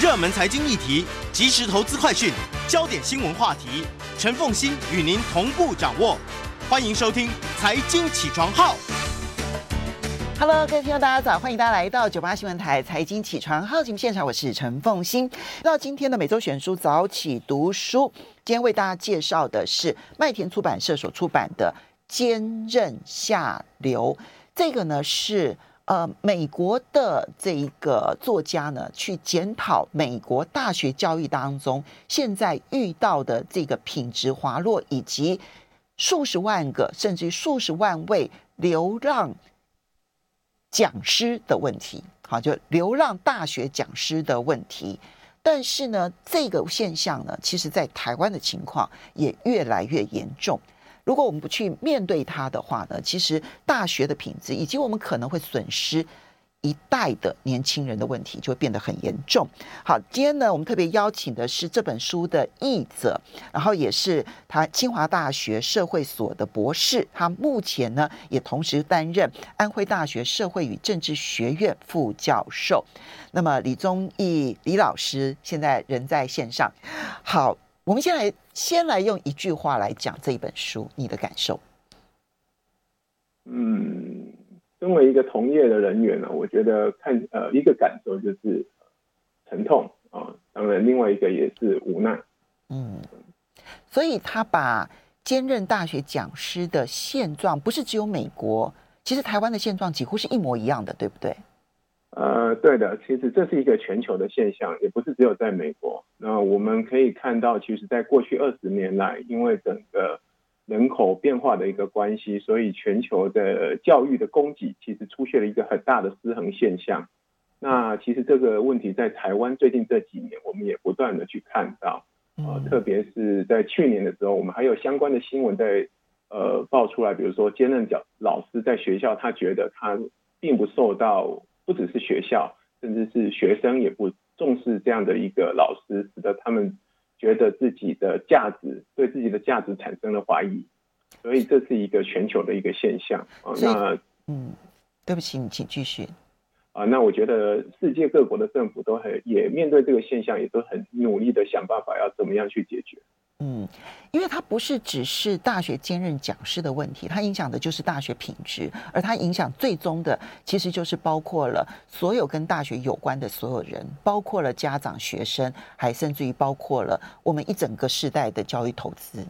热门财经议题，即时投资快讯，焦点新闻话题，陈凤欣与您同步掌握。欢迎收听《财经起床号》。Hello，各位听众，大家早！欢迎大家来到九八新闻台《财经起床号》节目现场，我是陈凤欣。到今天的每周选书早起读书，今天为大家介绍的是麦田出版社所出版的《坚韧下流》。这个呢是呃美国的这一个作家呢去检讨美国大学教育当中现在遇到的这个品质滑落，以及数十万个甚至于数十万位流浪。讲师的问题，好，就流浪大学讲师的问题。但是呢，这个现象呢，其实在台湾的情况也越来越严重。如果我们不去面对它的话呢，其实大学的品质以及我们可能会损失。一代的年轻人的问题就会变得很严重。好，今天呢，我们特别邀请的是这本书的译者，然后也是他清华大学社会所的博士。他目前呢，也同时担任安徽大学社会与政治学院副教授。那么，李宗义李老师现在人在线上。好，我们先来先来用一句话来讲这一本书，你的感受？嗯。身为一个同业的人员呢，我觉得看呃一个感受就是沉痛啊，当然另外一个也是无奈。嗯，所以他把兼任大学讲师的现状，不是只有美国，其实台湾的现状几乎是一模一样的，对不对？呃，对的，其实这是一个全球的现象，也不是只有在美国。那我们可以看到，其实在过去二十年来，因为整个人口变化的一个关系，所以全球的教育的供给其实出现了一个很大的失衡现象。那其实这个问题在台湾最近这几年，我们也不断的去看到，呃，特别是在去年的时候，我们还有相关的新闻在呃爆出来，比如说兼任教老师在学校，他觉得他并不受到，不只是学校，甚至是学生也不重视这样的一个老师，使得他们。觉得自己的价值，对自己的价值产生了怀疑，所以这是一个全球的一个现象啊。那嗯，对不起，你请继续。啊，那我觉得世界各国的政府都很也面对这个现象，也都很努力的想办法要怎么样去解决。嗯，因为它不是只是大学兼任讲师的问题，它影响的就是大学品质，而它影响最终的其实就是包括了所有跟大学有关的所有人，包括了家长、学生，还甚至于包括了我们一整个世代的教育投资。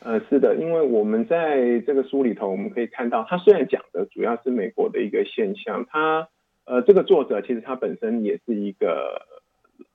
呃，是的，因为我们在这个书里头，我们可以看到，他虽然讲的主要是美国的一个现象，他呃，这个作者其实他本身也是一个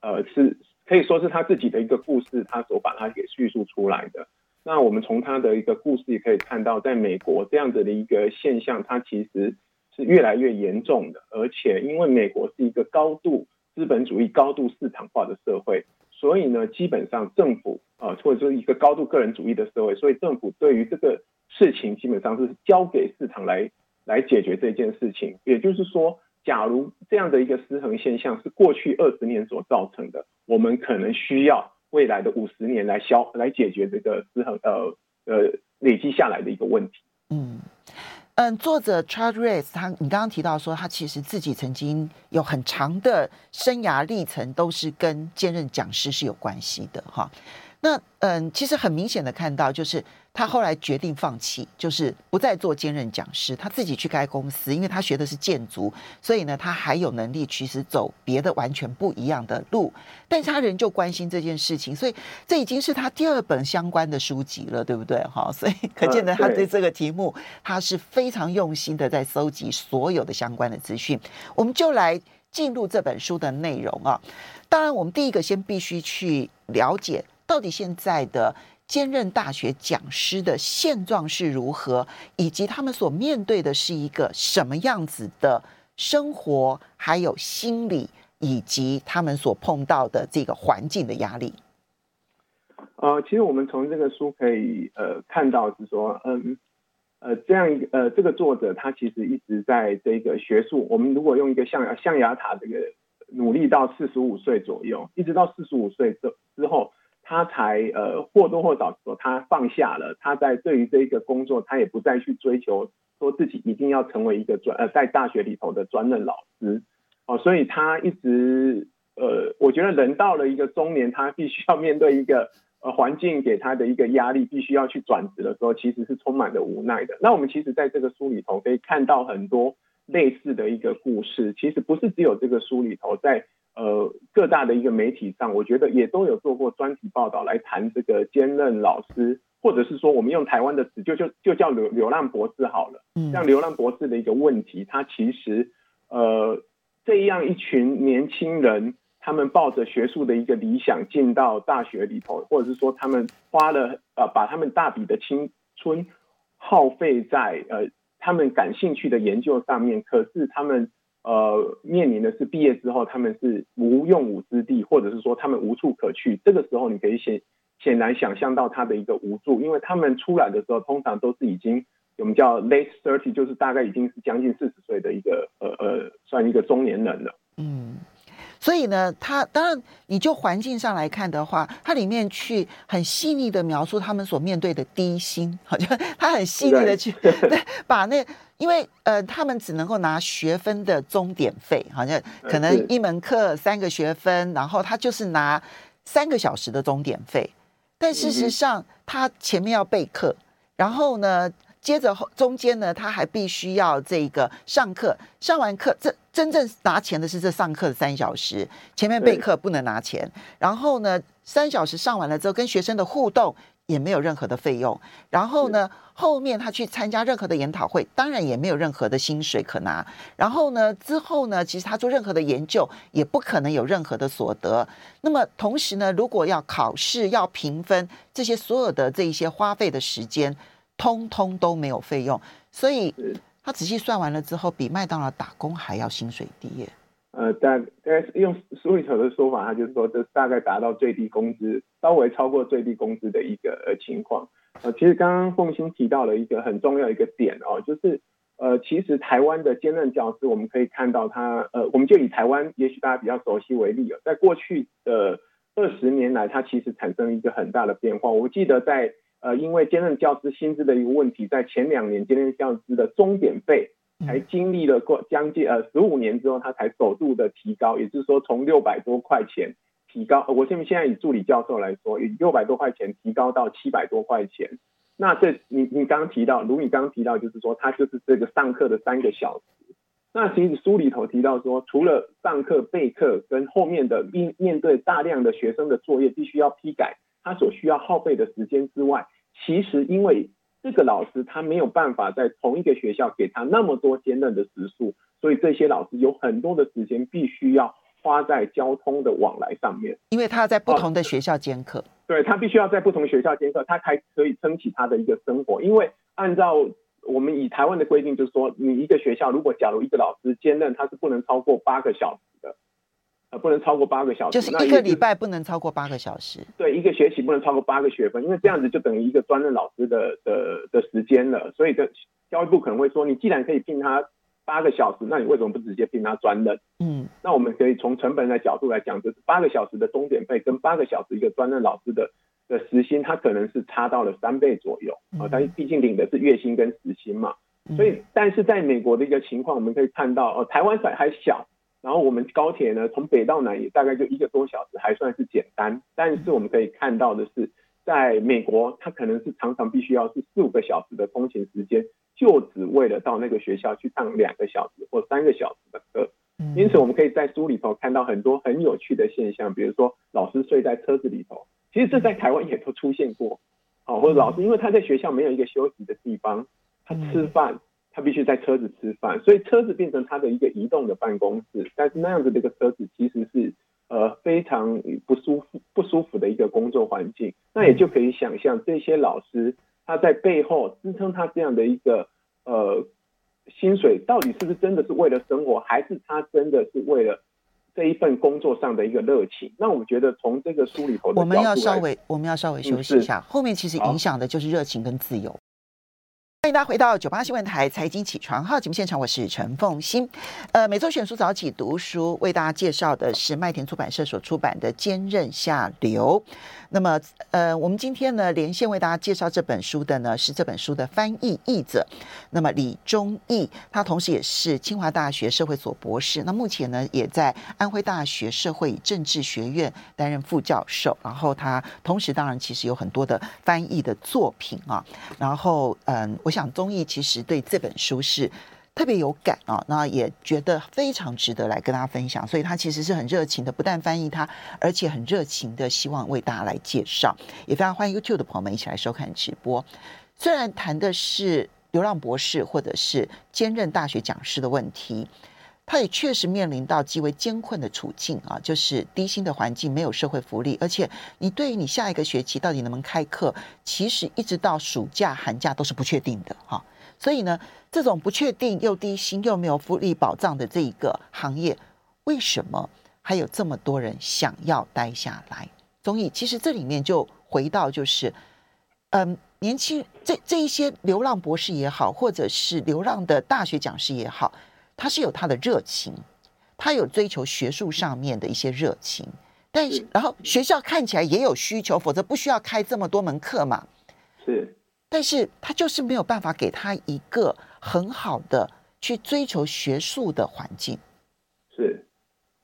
呃是。可以说是他自己的一个故事，他所把它给叙述出来的。那我们从他的一个故事也可以看到，在美国这样子的一个现象，它其实是越来越严重的。而且，因为美国是一个高度资本主义、高度市场化的社会，所以呢，基本上政府啊，或者说一个高度个人主义的社会，所以政府对于这个事情基本上是交给市场来来解决这件事情。也就是说。假如这样的一个失衡现象是过去二十年所造成的，我们可能需要未来的五十年来消来解决这个失衡呃呃累积下来的一个问题。嗯嗯，作者 Charles Reyes 他，你刚刚提到说他其实自己曾经有很长的生涯历程，都是跟兼任讲师是有关系的哈。那嗯，其实很明显的看到就是。他后来决定放弃，就是不再做兼任讲师，他自己去开公司，因为他学的是建筑，所以呢，他还有能力其实走别的完全不一样的路。但是他仍旧关心这件事情，所以这已经是他第二本相关的书籍了，对不对？哈，所以可见呢他对这个题目，他是非常用心的在搜集所有的相关的资讯。我们就来进入这本书的内容啊。当然，我们第一个先必须去了解到底现在的。兼任大学讲师的现状是如何，以及他们所面对的是一个什么样子的生活，还有心理，以及他们所碰到的这个环境的压力？呃，其实我们从这个书可以呃看到是说，嗯呃这样一个呃这个作者他其实一直在这个学术，我们如果用一个象牙象牙塔这个努力到四十五岁左右，一直到四十五岁之之后，他才呃或多或少说他放下了，他在对于这一个工作，他也不再去追求说自己一定要成为一个专呃在大学里头的专任老师哦，所以他一直呃我觉得人到了一个中年，他必须要面对一个。呃，环境给他的一个压力，必须要去转职的时候，其实是充满着无奈的。那我们其实在这个书里头可以看到很多类似的一个故事。其实不是只有这个书里头，在呃各大的一个媒体上，我觉得也都有做过专题报道来谈这个兼任老师，或者是说我们用台湾的词，就就就叫流流浪博士好了。嗯像流浪博士的一个问题，他其实呃这样一群年轻人。他们抱着学术的一个理想进到大学里头，或者是说他们花了呃把他们大笔的青春耗费在呃他们感兴趣的研究上面，可是他们呃面临的是毕业之后他们是无用武之地，或者是说他们无处可去。这个时候你可以显显然想象到他的一个无助，因为他们出来的时候通常都是已经我们叫 late thirty，就是大概已经是将近四十岁的一个呃呃算一个中年人了。嗯。所以呢，他当然，你就环境上来看的话，它里面去很细腻的描述他们所面对的低薪，好像他很细腻的去对，对把那，因为呃，他们只能够拿学分的钟点费，好像可能一门课三个学分，然后他就是拿三个小时的钟点费，但事实上他前面要备课，然后呢，接着后中间呢，他还必须要这个上课，上完课这。真正拿钱的是这上课的三小时，前面备课不能拿钱。然后呢，三小时上完了之后，跟学生的互动也没有任何的费用。然后呢，后面他去参加任何的研讨会，当然也没有任何的薪水可拿。然后呢，之后呢，其实他做任何的研究也不可能有任何的所得。那么同时呢，如果要考试、要评分，这些所有的这一些花费的时间，通通都没有费用。所以。他仔细算完了之后，比麦当劳打工还要薪水低耶。呃，大概用苏里头的说法，他就是说，这大概达到最低工资，稍微超过最低工资的一个呃情况。呃，其实刚刚凤馨提到了一个很重要一个点哦，就是呃，其实台湾的兼任教师，我们可以看到他呃，我们就以台湾，也许大家比较熟悉为例哦，在过去的二十年来，它其实产生一个很大的变化。我记得在。呃，因为兼任教师薪资的一个问题，在前两年兼任教师的钟点费才经历了过将近呃十五年之后，他才首度的提高，也就是说从六百多块钱提高，我现现在以助理教授来说，以六百多块钱提高到七百多块钱。那这你你刚刚提到，如你刚刚提到，就是说他就是这个上课的三个小时。那其实书里头提到说，除了上课备课跟后面的面面对大量的学生的作业必须要批改，他所需要耗费的时间之外，其实，因为这个老师他没有办法在同一个学校给他那么多兼任的时数，所以这些老师有很多的时间必须要花在交通的往来上面。因为他要在不同的学校兼课，对，他必须要在不同学校兼课，他才可以撑起他的一个生活。因为按照我们以台湾的规定，就是说，你一个学校如果假如一个老师兼任，他是不能超过八个小时的。不能超过八个小时，就是一个礼拜不能超过八个小时。对，一个学期不能超过八个学分，因为这样子就等于一个专任老师的的的时间了。所以，的教育部可能会说，你既然可以聘他八个小时，那你为什么不直接聘他专任？嗯，那我们可以从成本的角度来讲，就是八个小时的钟点费跟八个小时一个专任老师的的时薪，它可能是差到了三倍左右啊。他毕竟领的是月薪跟时薪嘛。所以，但是在美国的一个情况，我们可以看到，哦，台湾还还小。然后我们高铁呢，从北到南也大概就一个多小时，还算是简单。但是我们可以看到的是，在美国，它可能是常常必须要是四五个小时的通勤时间，就只为了到那个学校去上两个小时或三个小时的课。因此，我们可以在书里头看到很多很有趣的现象，比如说老师睡在车子里头，其实这在台湾也都出现过。好，或者老师因为他在学校没有一个休息的地方，他吃饭。他必须在车子吃饭，所以车子变成他的一个移动的办公室。但是那样子的一个车子其实是呃非常不舒服、不舒服的一个工作环境。那也就可以想象，这些老师他在背后支撑他这样的一个呃薪水，到底是不是真的是为了生活，还是他真的是为了这一份工作上的一个热情。那我们觉得从这个书里头，我们要稍微我们要稍微休息一下，后面其实影响的就是热情跟自由。欢迎大家回到九八新闻台财经起床号节目现场，我是陈凤欣。呃，每周选书早起读书，为大家介绍的是麦田出版社所出版的《坚韧下流》。那么，呃，我们今天呢连线为大家介绍这本书的呢是这本书的翻译译者，那么李忠义，他同时也是清华大学社会所博士，那目前呢也在安徽大学社会与政治学院担任副教授。然后他同时当然其实有很多的翻译的作品啊。然后，嗯，我。想综艺其实对这本书是特别有感啊，那也觉得非常值得来跟大家分享，所以他其实是很热情的，不但翻译他，而且很热情的希望为大家来介绍，也非常欢迎 YouTube 的朋友们一起来收看直播。虽然谈的是流浪博士或者是兼任大学讲师的问题，他也确实面临到极为艰困的处境啊，就是低薪的环境，没有社会福利，而且你对于你下一个学期到底能不能开课，其实一直到暑假寒假都是不确定的哈。所以呢，这种不确定又低薪又没有福利保障的这一个行业，为什么还有这么多人想要待下来？忠义其实这里面就回到就是，嗯，年轻这这一些流浪博士也好，或者是流浪的大学讲师也好，他是有他的热情，他有追求学术上面的一些热情，但是然后学校看起来也有需求，否则不需要开这么多门课嘛。是。但是他就是没有办法给他一个很好的去追求学术的环境。是，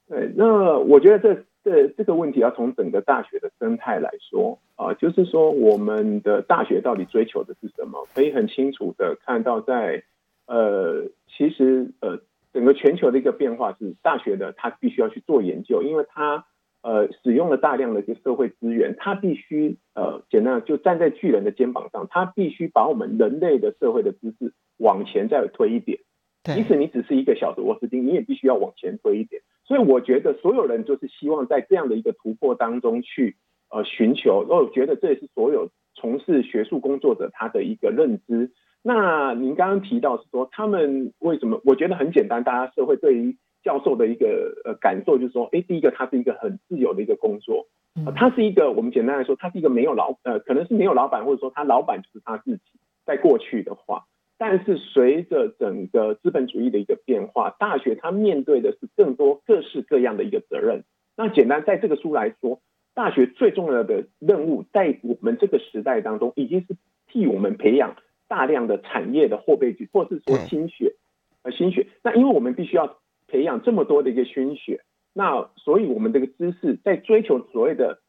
对。那我觉得这这这个问题要从整个大学的生态来说啊，就是说我们的大学到底追求的是什么？可以很清楚的看到在，在呃，其实呃，整个全球的一个变化是，大学的他必须要去做研究，因为他。呃，使用了大量的一个社会资源，他必须呃，简单就站在巨人的肩膀上，他必须把我们人类的社会的知识往前再推一点。即使你只是一个小的螺丝钉，你也必须要往前推一点。所以我觉得所有人就是希望在这样的一个突破当中去呃寻求，而我觉得这也是所有从事学术工作者他的一个认知。那您刚刚提到是说他们为什么？我觉得很简单，大家社会对于。教授的一个呃感受就是说，哎，第一个，他是一个很自由的一个工作，呃，他是一个我们简单来说，他是一个没有老呃，可能是没有老板，或者说他老板就是他自己。在过去的话，但是随着整个资本主义的一个变化，大学它面对的是更多各式各样的一个责任。那简单在这个书来说，大学最重要的任务，在我们这个时代当中，已经是替我们培养大量的产业的后备军，或是说心血呃新血。那因为我们必须要。培养这么多的一个心血，那所以我们这个知识在追求所谓的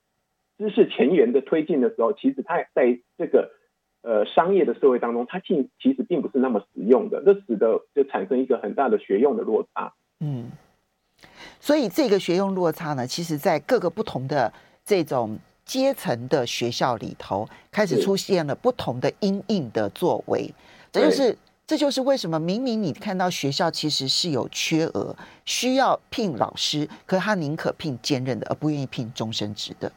知识前沿的推进的时候，其实它在这个呃商业的社会当中，它其其实并不是那么实用的，这使得就产生一个很大的学用的落差。嗯，所以这个学用落差呢，其实在各个不同的这种阶层的学校里头，开始出现了不同的阴影的作为，这就是。这就是为什么明明你看到学校其实是有缺额，需要聘老师，可是他宁可聘兼任的，而不愿意聘终身职的。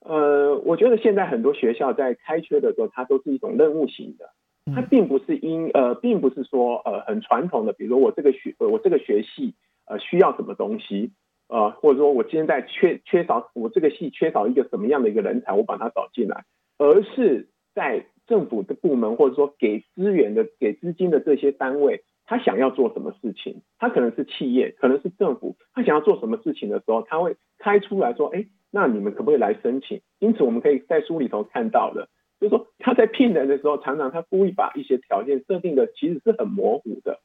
呃，我觉得现在很多学校在开缺的时候，它都是一种任务型的，它并不是因呃，并不是说呃很传统的，比如说我这个学我这个学系呃需要什么东西呃，或者说我今天在缺缺少我这个系缺少一个什么样的一个人才，我把它找进来，而是在。政府的部门，或者说给资源的、给资金的这些单位，他想要做什么事情？他可能是企业，可能是政府，他想要做什么事情的时候，他会开出来说：“哎，那你们可不可以来申请？”因此，我们可以在书里头看到的，就是说他在聘人的时候，常常他故意把一些条件设定的其实是很模糊的，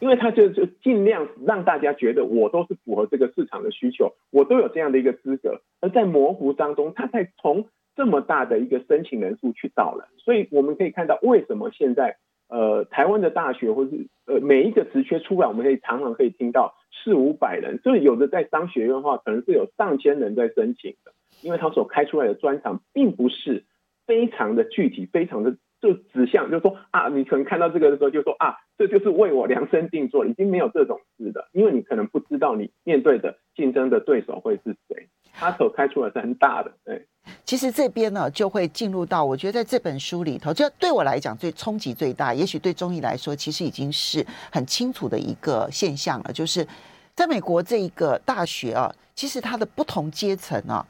因为他就就尽量让大家觉得我都是符合这个市场的需求，我都有这样的一个资格，而在模糊当中，他在从。这么大的一个申请人数去找人，所以我们可以看到为什么现在呃台湾的大学或是呃每一个职缺出来，我们可以常常可以听到四五百人，所以有的在商学院的话，可能是有上千人在申请的，因为他所开出来的专长并不是非常的具体，非常的就指向，就是说啊，你可能看到这个的时候就说啊，这就是为我量身定做，已经没有这种事的，因为你可能不知道你面对的竞争的对手会是谁，他所开出来是很大的，对。其实这边呢，就会进入到我觉得在这本书里头，就对我来讲最冲击最大，也许对中医来说，其实已经是很清楚的一个现象了，就是在美国这一个大学啊，其实它的不同阶层啊，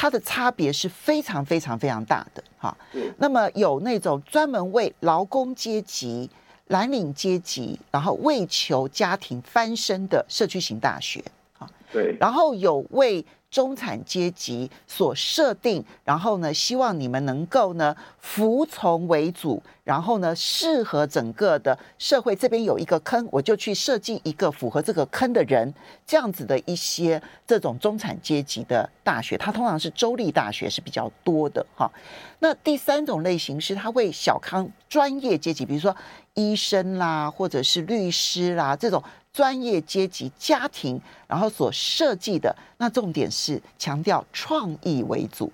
它的差别是非常非常非常大的哈。那么有那种专门为劳工阶级、蓝领阶级，然后为求家庭翻身的社区型大学啊。对。然后有为中产阶级所设定，然后呢，希望你们能够呢服从为主，然后呢适合整个的社会。这边有一个坑，我就去设计一个符合这个坑的人，这样子的一些这种中产阶级的大学，它通常是州立大学是比较多的哈。那第三种类型是它为小康专业阶级，比如说医生啦，或者是律师啦这种。专业阶级家庭，然后所设计的那重点是强调创意为主，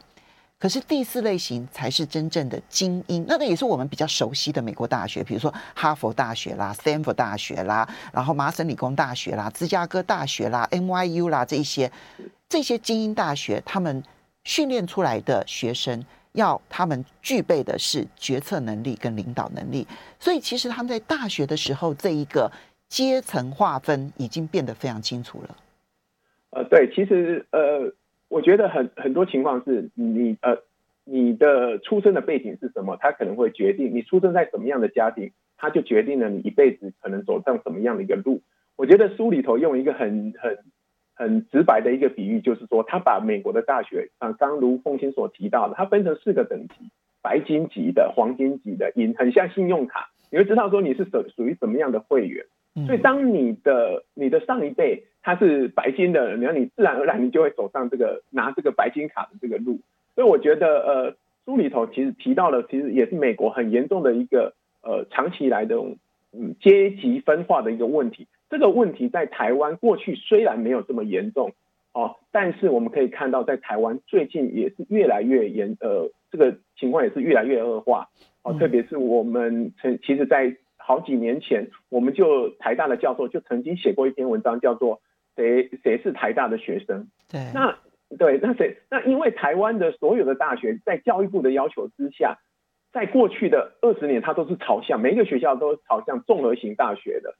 可是第四类型才是真正的精英，那个也是我们比较熟悉的美国大学，比如说哈佛大学啦、斯坦福大学啦，然后麻省理工大学啦、芝加哥大学啦、NYU 啦这些这些精英大学，他们训练出来的学生要他们具备的是决策能力跟领导能力，所以其实他们在大学的时候这一个。阶层划分已经变得非常清楚了。呃，对，其实呃，我觉得很很多情况是你呃，你的出生的背景是什么，它可能会决定你出生在什么样的家庭，它就决定了你一辈子可能走上什么样的一个路。我觉得书里头用一个很很很直白的一个比喻，就是说，他把美国的大学啊，刚如凤馨所提到的，它分成四个等级：白金级的、黄金级的、银，很像信用卡，你会知道说你是属属于什么样的会员。所以，当你的你的上一辈他是白金的人，然后你自然而然你就会走上这个拿这个白金卡的这个路。所以，我觉得呃，书里头其实提到了，其实也是美国很严重的一个呃长期以来的嗯阶级分化的一个问题。这个问题在台湾过去虽然没有这么严重哦，但是我们可以看到，在台湾最近也是越来越严呃，这个情况也是越来越恶化哦，特别是我们曾其实，在好几年前，我们就台大的教授就曾经写过一篇文章，叫做“谁谁是台大的学生”。对，那对，那谁？那因为台湾的所有的大学，在教育部的要求之下，在过去的二十年，它都是朝向每一个学校都是朝向综合型大学的，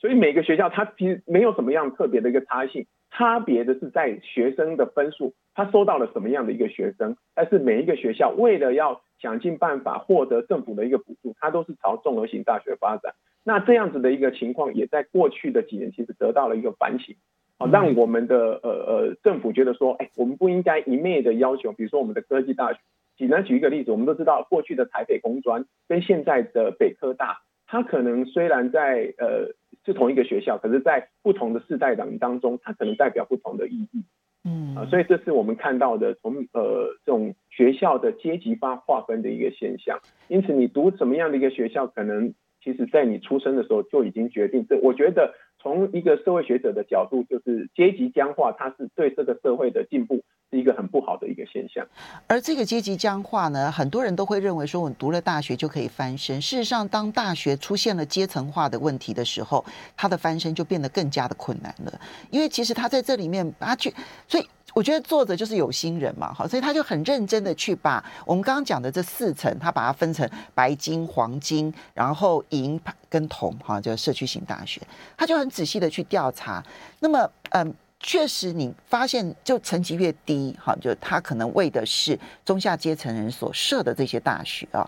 所以每个学校它其实没有什么样特别的一个差异性，差别的是在学生的分数，他收到了什么样的一个学生，但是每一个学校为了要想尽办法获得政府的一个补助，它都是朝综合型大学发展。那这样子的一个情况，也在过去的几年其实得到了一个反省，啊，让我们的呃呃政府觉得说，哎，我们不应该一昧的要求，比如说我们的科技大学，简单举一个例子，我们都知道过去的台北工专跟现在的北科大，它可能虽然在呃是同一个学校，可是在不同的世代当当中，它可能代表不同的意义。嗯，所以这是我们看到的从呃这种学校的阶级化划分的一个现象。因此，你读什么样的一个学校，可能其实在你出生的时候就已经决定。这我觉得从一个社会学者的角度，就是阶级僵化，它是对这个社会的进步是一个很不好的一个现象。而这个阶级僵化呢，很多人都会认为说，我读了大学就可以翻身。事实上，当大学出现了阶层化的问题的时候，他的翻身就变得更加的困难了。因为其实他在这里面，他去，所以我觉得作者就是有心人嘛，好，所以他就很认真的去把我们刚刚讲的这四层，他把它分成白金、黄金，然后银跟铜，哈，就社区型大学，他就很仔细的去调查。那么，嗯。确实，你发现就层级越低，哈，就他可能为的是中下阶层人所设的这些大学啊，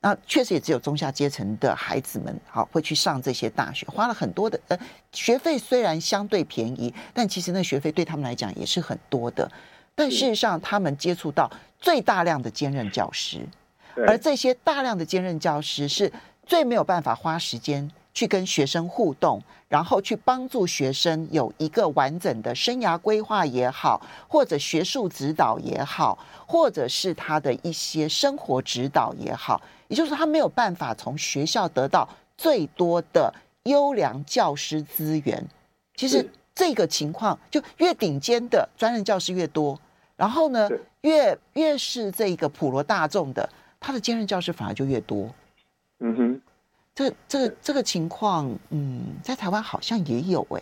那确实也只有中下阶层的孩子们，好会去上这些大学，花了很多的呃学费，虽然相对便宜，但其实那学费对他们来讲也是很多的。但事实上，他们接触到最大量的兼任教师，而这些大量的兼任教师是最没有办法花时间。去跟学生互动，然后去帮助学生有一个完整的生涯规划也好，或者学术指导也好，或者是他的一些生活指导也好，也就是说，他没有办法从学校得到最多的优良教师资源。其实这个情况，就越顶尖的专任教师越多，然后呢，越越是这个普罗大众的，他的兼任教师反而就越多。嗯哼。这这个这个情况，嗯，在台湾好像也有哎。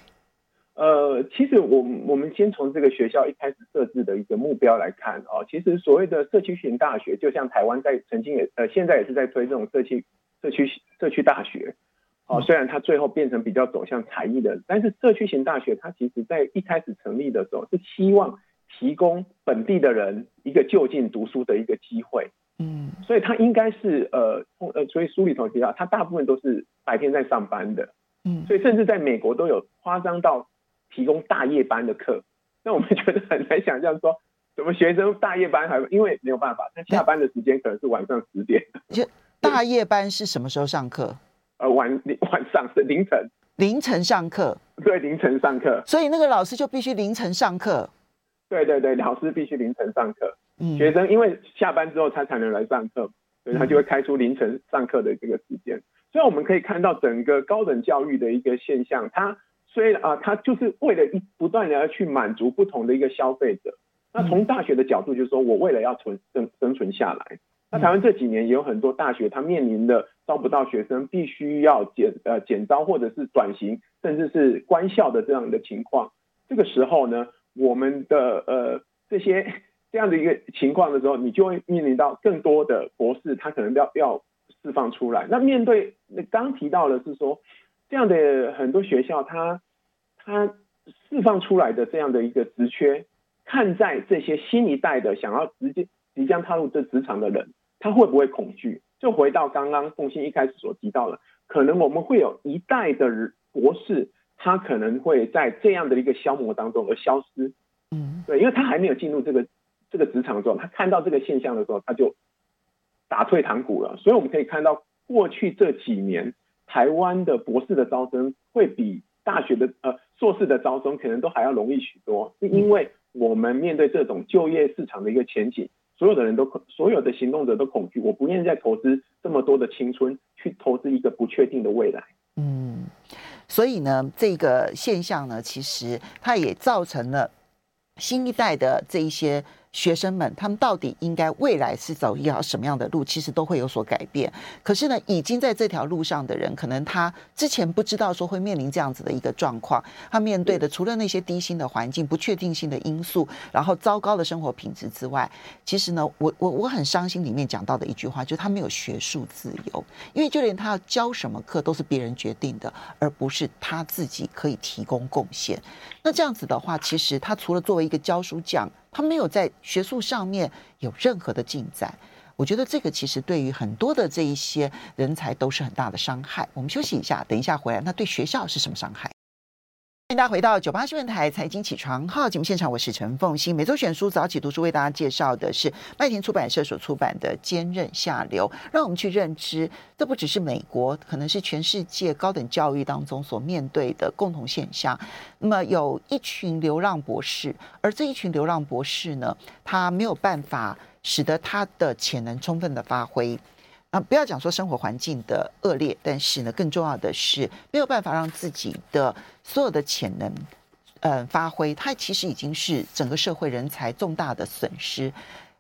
呃，其实我我们先从这个学校一开始设置的一个目标来看哦，其实所谓的社区型大学，就像台湾在曾经也呃现在也是在推这种社区社区社区大学哦，虽然它最后变成比较走向才艺的，但是社区型大学它其实在一开始成立的时候是希望提供本地的人一个就近读书的一个机会。嗯，所以他应该是呃呃，所以书里头提到，他大部分都是白天在上班的。嗯，所以甚至在美国都有夸张到提供大夜班的课。那我们觉得很难想象说，怎么学生大夜班还因为没有办法，他下班的时间可能是晚上十点。就大夜班是什么时候上课？呃，晚晚上是凌晨，凌晨上课，对，凌晨上课，所以那个老师就必须凌晨上课。对对对，老师必须凌晨上课。嗯，学生因为下班之后他才能来上课，所以他就会开出凌晨上课的这个时间。嗯、所以我们可以看到整个高等教育的一个现象，它虽然啊，它就是为了一不断的要去满足不同的一个消费者。那从大学的角度，就是说我为了要存生生存下来。那台湾这几年也有很多大学，它面临的招不到学生，必须要减呃减招或者是转型，甚至是关校的这样的情况。这个时候呢，我们的呃这些这样的一个情况的时候，你就会面临到更多的博士，他可能要要释放出来。那面对那刚提到的是说，这样的很多学校，他他释放出来的这样的一个职缺，看在这些新一代的想要直接。即将踏入这职场的人，他会不会恐惧？就回到刚刚凤馨一开始所提到的，可能我们会有一代的博士，他可能会在这样的一个消磨当中而消失。嗯，对，因为他还没有进入这个这个职场中，他看到这个现象的时候，他就打退堂鼓了。所以我们可以看到，过去这几年，台湾的博士的招生会比大学的呃硕士的招生可能都还要容易许多，是因为我们面对这种就业市场的一个前景。所有的人都恐，所有的行动者都恐惧。我不愿意再投资这么多的青春去投资一个不确定的未来。嗯，所以呢，这个现象呢，其实它也造成了新一代的这一些。学生们，他们到底应该未来是走一条什么样的路？其实都会有所改变。可是呢，已经在这条路上的人，可能他之前不知道说会面临这样子的一个状况。他面对的除了那些低薪的环境、不确定性的因素，然后糟糕的生活品质之外，其实呢，我我我很伤心。里面讲到的一句话，就是他没有学术自由，因为就连他要教什么课都是别人决定的，而不是他自己可以提供贡献。那这样子的话，其实他除了作为一个教书匠。他没有在学术上面有任何的进展，我觉得这个其实对于很多的这一些人才都是很大的伤害。我们休息一下，等一下回来，那对学校是什么伤害？欢迎大家回到九八新闻台财经起床号节目现场，我是陈凤欣。每周选书早起读书为大家介绍的是麦田出版社所出版的《坚韧下流》，让我们去认知，这不只是美国，可能是全世界高等教育当中所面对的共同现象。那么有一群流浪博士，而这一群流浪博士呢，他没有办法使得他的潜能充分的发挥。啊，不要讲说生活环境的恶劣，但是呢，更重要的是没有办法让自己的所有的潜能，呃，发挥。它其实已经是整个社会人才重大的损失。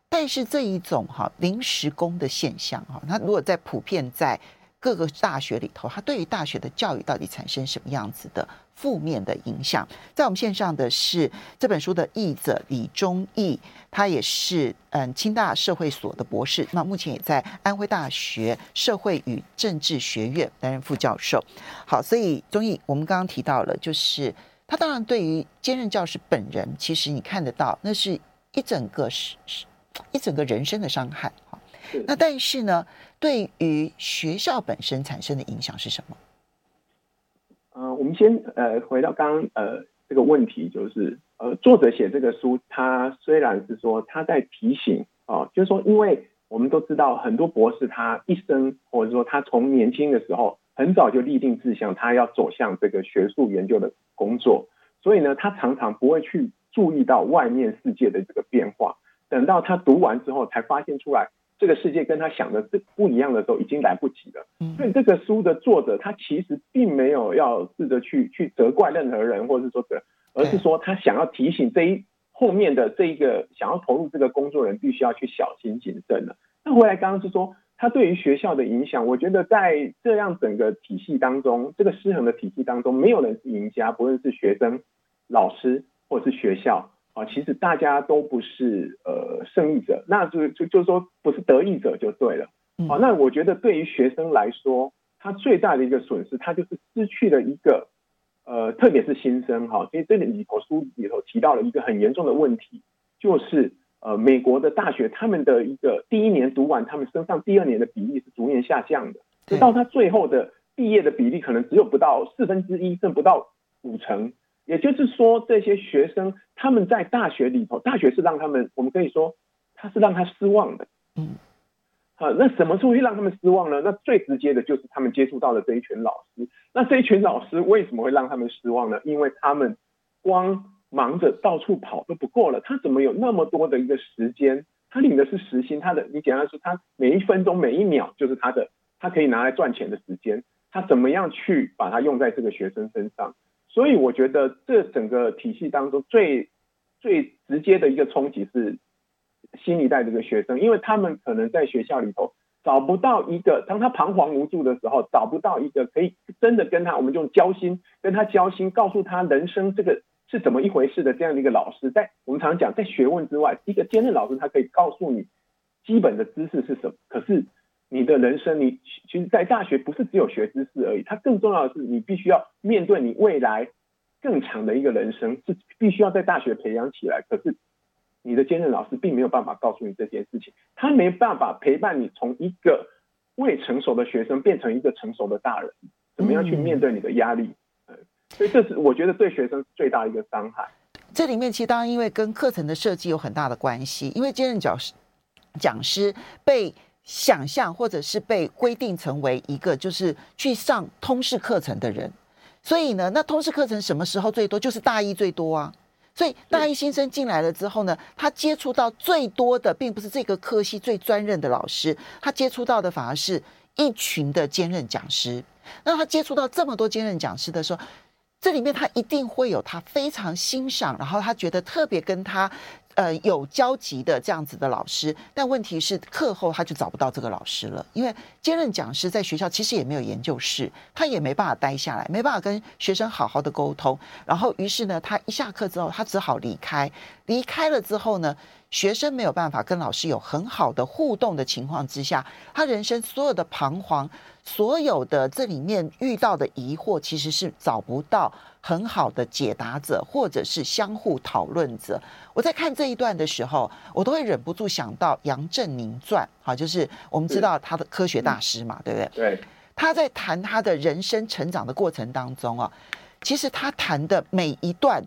但是这一种哈临时工的现象哈，它如果在普遍在。各个大学里头，它对于大学的教育到底产生什么样子的负面的影响？在我们线上的是这本书的译者李忠义，他也是嗯清大社会所的博士，那目前也在安徽大学社会与政治学院担任副教授。好，所以忠义，我们刚刚提到了，就是他当然对于兼任教师本人，其实你看得到，那是一整个是一整个人生的伤害。那但是呢，对于学校本身产生的影响是什么？呃，我们先呃回到刚刚呃这个问题，就是呃作者写这个书，他虽然是说他在提醒啊、呃，就是说，因为我们都知道很多博士他一生或者说他从年轻的时候很早就立定志向，他要走向这个学术研究的工作，所以呢，他常常不会去注意到外面世界的这个变化，等到他读完之后才发现出来。这个世界跟他想的是不一样的时候，已经来不及了。所以这个书的作者他其实并没有要试着去去责怪任何人，或者是说责，而是说他想要提醒这一后面的这一个想要投入这个工作人，必须要去小心谨慎了。那回来刚刚是说他对于学校的影响，我觉得在这样整个体系当中，这个失衡的体系当中，没有人是赢家，不论是学生、老师或者是学校。啊，其实大家都不是呃胜利者，那就就就是说不是得益者就对了。好，那我觉得对于学生来说，他最大的一个损失，他就是失去了一个呃，特别是新生哈，所以这里里头书里头提到了一个很严重的问题，就是呃，美国的大学他们的一个第一年读完，他们升上第二年的比例是逐年下降的，直到他最后的毕业的比例可能只有不到四分之一，甚至不到五成。也就是说，这些学生他们在大学里头，大学是让他们，我们可以说，他是让他失望的。嗯，好，那什么时候会让他们失望呢？那最直接的就是他们接触到的这一群老师。那这一群老师为什么会让他们失望呢？因为他们光忙着到处跑都不够了，他怎么有那么多的一个时间？他领的是时薪，他的你简单说，他每一分钟每一秒就是他的，他可以拿来赚钱的时间，他怎么样去把它用在这个学生身上？所以我觉得这整个体系当中最最直接的一个冲击是新一代这个学生，因为他们可能在学校里头找不到一个，当他彷徨无助的时候，找不到一个可以真的跟他，我们用交心跟他交心，告诉他人生这个是怎么一回事的这样的一个老师。在我们常常讲，在学问之外，一个兼任老师他可以告诉你基本的知识是什么，可是。你的人生，你其实，在大学不是只有学知识而已，它更重要的是，你必须要面对你未来更长的一个人生，是必须要在大学培养起来。可是，你的兼任老师并没有办法告诉你这件事情，他没办法陪伴你从一个未成熟的学生变成一个成熟的大人，怎么样去面对你的压力？嗯，所以这是我觉得对学生最大的一个伤害。这里面其实当然因为跟课程的设计有很大的关系，因为兼任讲师讲师被。想象或者是被规定成为一个就是去上通识课程的人，所以呢，那通识课程什么时候最多？就是大一最多啊。所以大一新生进来了之后呢，他接触到最多的并不是这个科系最专任的老师，他接触到的反而是一群的兼任讲师。那他接触到这么多兼任讲师的时候，这里面他一定会有他非常欣赏，然后他觉得特别跟他。呃，有交集的这样子的老师，但问题是课后他就找不到这个老师了，因为兼任讲师在学校其实也没有研究室，他也没办法待下来，没办法跟学生好好的沟通，然后于是呢，他一下课之后，他只好离开，离开了之后呢，学生没有办法跟老师有很好的互动的情况之下，他人生所有的彷徨，所有的这里面遇到的疑惑，其实是找不到。很好的解答者，或者是相互讨论者。我在看这一段的时候，我都会忍不住想到杨振宁传，好，就是我们知道他的科学大师嘛，对不对？对。他在谈他的人生成长的过程当中啊，其实他谈的每一段，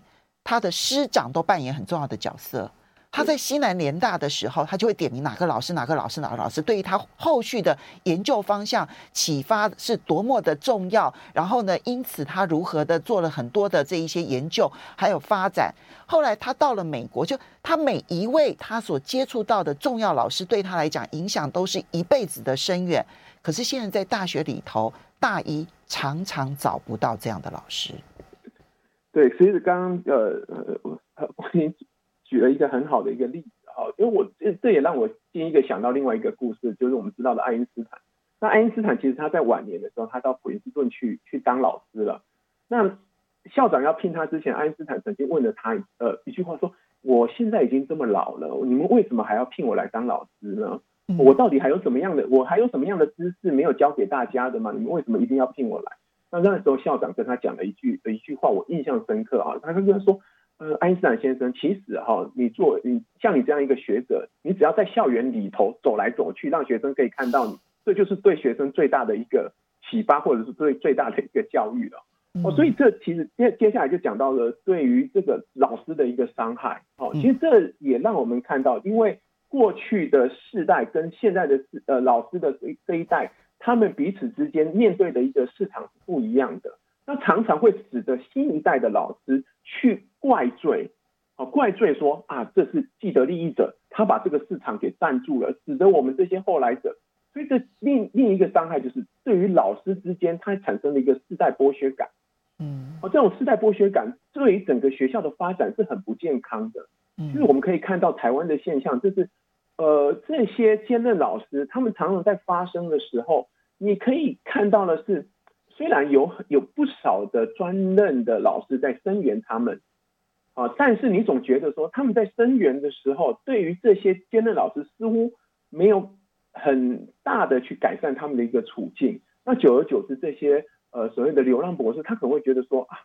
他的师长都扮演很重要的角色。他在西南联大的时候，他就会点名哪个老师、哪个老师、哪个老师，对于他后续的研究方向启发是多么的重要。然后呢，因此他如何的做了很多的这一些研究还有发展。后来他到了美国，就他每一位他所接触到的重要老师，对他来讲影响都是一辈子的深远。可是现在在大学里头，大一常常找不到这样的老师。对，其实刚刚呃呃，我举了一个很好的一个例子哈，因为我这这也让我第一个想到另外一个故事，就是我们知道的爱因斯坦。那爱因斯坦其实他在晚年的时候，他到普林斯顿去去当老师了。那校长要聘他之前，爱因斯坦曾经问了他呃一句话说：“我现在已经这么老了，你们为什么还要聘我来当老师呢？我到底还有什么样的我还有什么样的知识没有教给大家的吗？你们为什么一定要聘我来？”那那时候校长跟他讲了一句的一句话，我印象深刻啊，他跟他说。呃，爱因斯坦先生，其实哈，你做你像你这样一个学者，你只要在校园里头走来走去，让学生可以看到你，这就是对学生最大的一个启发，或者是对最大的一个教育了。哦，所以这其实接接下来就讲到了对于这个老师的一个伤害。哦，其实这也让我们看到，因为过去的世代跟现在的呃老师的这这一代，他们彼此之间面对的一个市场是不一样的，那常常会使得新一代的老师去。怪罪，啊，怪罪说啊，这是既得利益者，他把这个市场给占住了，使得我们这些后来者，所以这另另一个伤害就是对于老师之间，它产生了一个世代剥削感，嗯，哦，这种世代剥削感对于整个学校的发展是很不健康的，嗯，就是我们可以看到台湾的现象，就是呃，这些兼任老师，他们常常在发生的时候，你可以看到的是，虽然有有不少的专任的老师在声援他们。啊！但是你总觉得说他们在声援的时候，对于这些兼任老师似乎没有很大的去改善他们的一个处境。那久而久之，这些呃所谓的流浪博士，他可能会觉得说啊，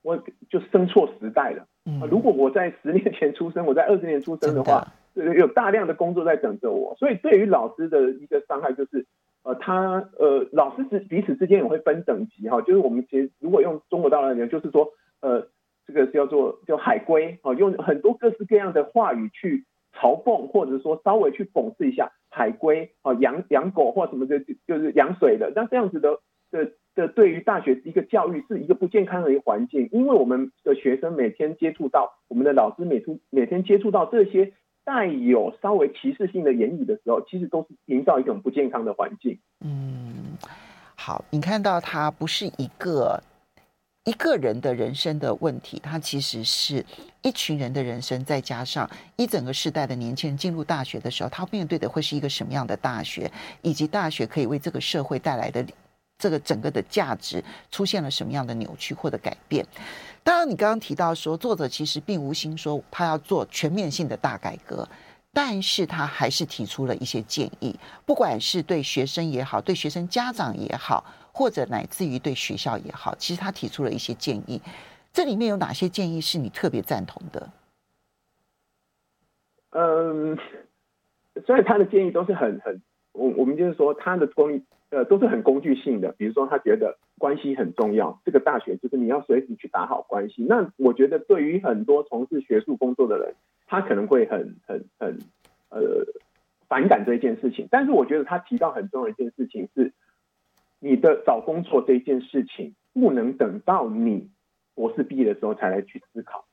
我就生错时代了。啊，如果我在十年前出生，我在二十年出生的话，有大量的工作在等着我。所以对于老师的一个伤害就是，呃，他呃老师之彼此之间也会分等级哈，就是我们其实如果用中国大陆来讲，就是说呃这个叫做叫海归啊，用很多各式各样的话语去嘲讽，或者说稍微去讽刺一下海归啊，养养狗或什么的，就是养水的，那这样子的的。的对于大学一个教育是一个不健康的一个环境，因为我们的学生每天接触到我们的老师每天每天接触到这些带有稍微歧视性的言语的时候，其实都是营造一种不健康的环境。嗯，好，你看到他不是一个一个人的人生的问题，他其实是一群人的人生，再加上一整个世代的年轻人进入大学的时候，他面对的会是一个什么样的大学，以及大学可以为这个社会带来的。这个整个的价值出现了什么样的扭曲或者改变？当然，你刚刚提到说，作者其实并无心说他要做全面性的大改革，但是他还是提出了一些建议，不管是对学生也好，对学生家长也好，或者乃至于对学校也好，其实他提出了一些建议。这里面有哪些建议是你特别赞同的？嗯，所以他的建议都是很很，我我们就是说他的公益。呃，都是很工具性的。比如说，他觉得关系很重要，这个大学就是你要随时去打好关系。那我觉得，对于很多从事学术工作的人，他可能会很很很呃反感这一件事情。但是，我觉得他提到很重要的一件事情是，你的找工作这一件事情，不能等到你博士毕业的时候才来去思考。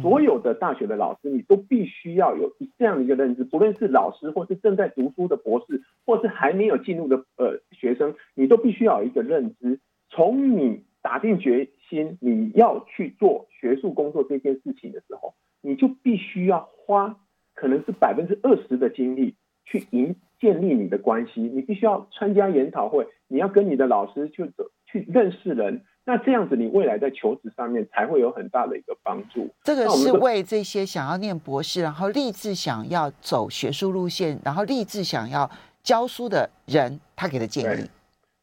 所有的大学的老师，你都必须要有这样的一个认知，不论是老师，或是正在读书的博士，或是还没有进入的呃学生，你都必须要有一个认知。从你打定决心你要去做学术工作这件事情的时候，你就必须要花可能是百分之二十的精力去营建立你的关系，你必须要参加研讨会，你要跟你的老师去走去认识人。那这样子，你未来在求职上面才会有很大的一个帮助。这个是为这些想要念博士，然后立志想要走学术路线，然后立志想要教书的人，他给的建议。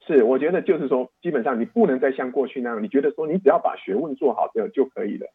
是，我觉得就是说，基本上你不能再像过去那样，你觉得说你只要把学问做好就就可以了。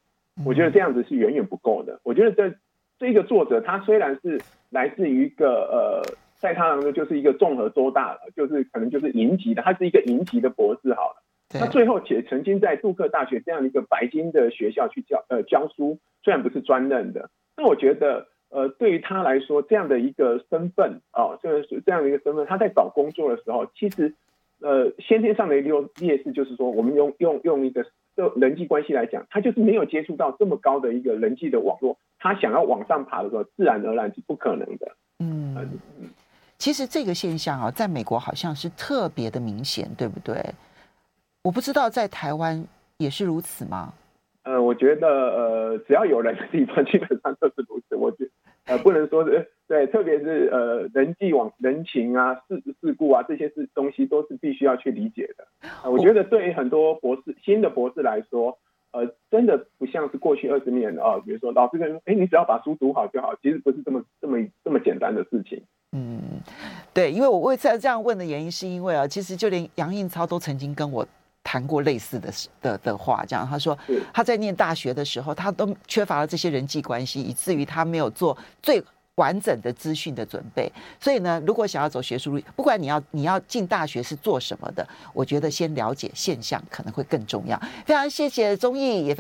我觉得这样子是远远不够的。我觉得这这个作者他虽然是来自于一个呃，在他来说就是一个综合州大了，就是可能就是银级的，他是一个银级的博士好了。他最后且曾经在杜克大学这样一个白金的学校去教呃教书，虽然不是专任的，那我觉得呃对于他来说这样的一个身份啊，就是这样的一个身份，他在找工作的时候，其实呃先天上的一个劣势就是说，我们用用用一个就人际关系来讲，他就是没有接触到这么高的一个人际的网络，他想要往上爬的时候，自然而然是不可能的。嗯，其实这个现象啊，在美国好像是特别的明显，对不对？我不知道在台湾也是如此吗？呃，我觉得呃，只要有人的地方，基本上都是如此。我觉得呃，不能说是对，特别是呃，人际网、人情啊、事事故啊，这些是东西都是必须要去理解的。呃，我觉得对于很多博士、新的博士来说，呃，真的不像是过去二十年啊，呃，比如说老师跟哎，你只要把书读好就好，其实不是这么这么这么简单的事情。嗯，对，因为我为这这样问的原因，是因为啊，其实就连杨应超都曾经跟我。谈过类似的的的话，这样他说他在念大学的时候，他都缺乏了这些人际关系，以至于他没有做最完整的资讯的准备。所以呢，如果想要走学术路，不管你要你要进大学是做什么的，我觉得先了解现象可能会更重要。非常谢谢综艺，也。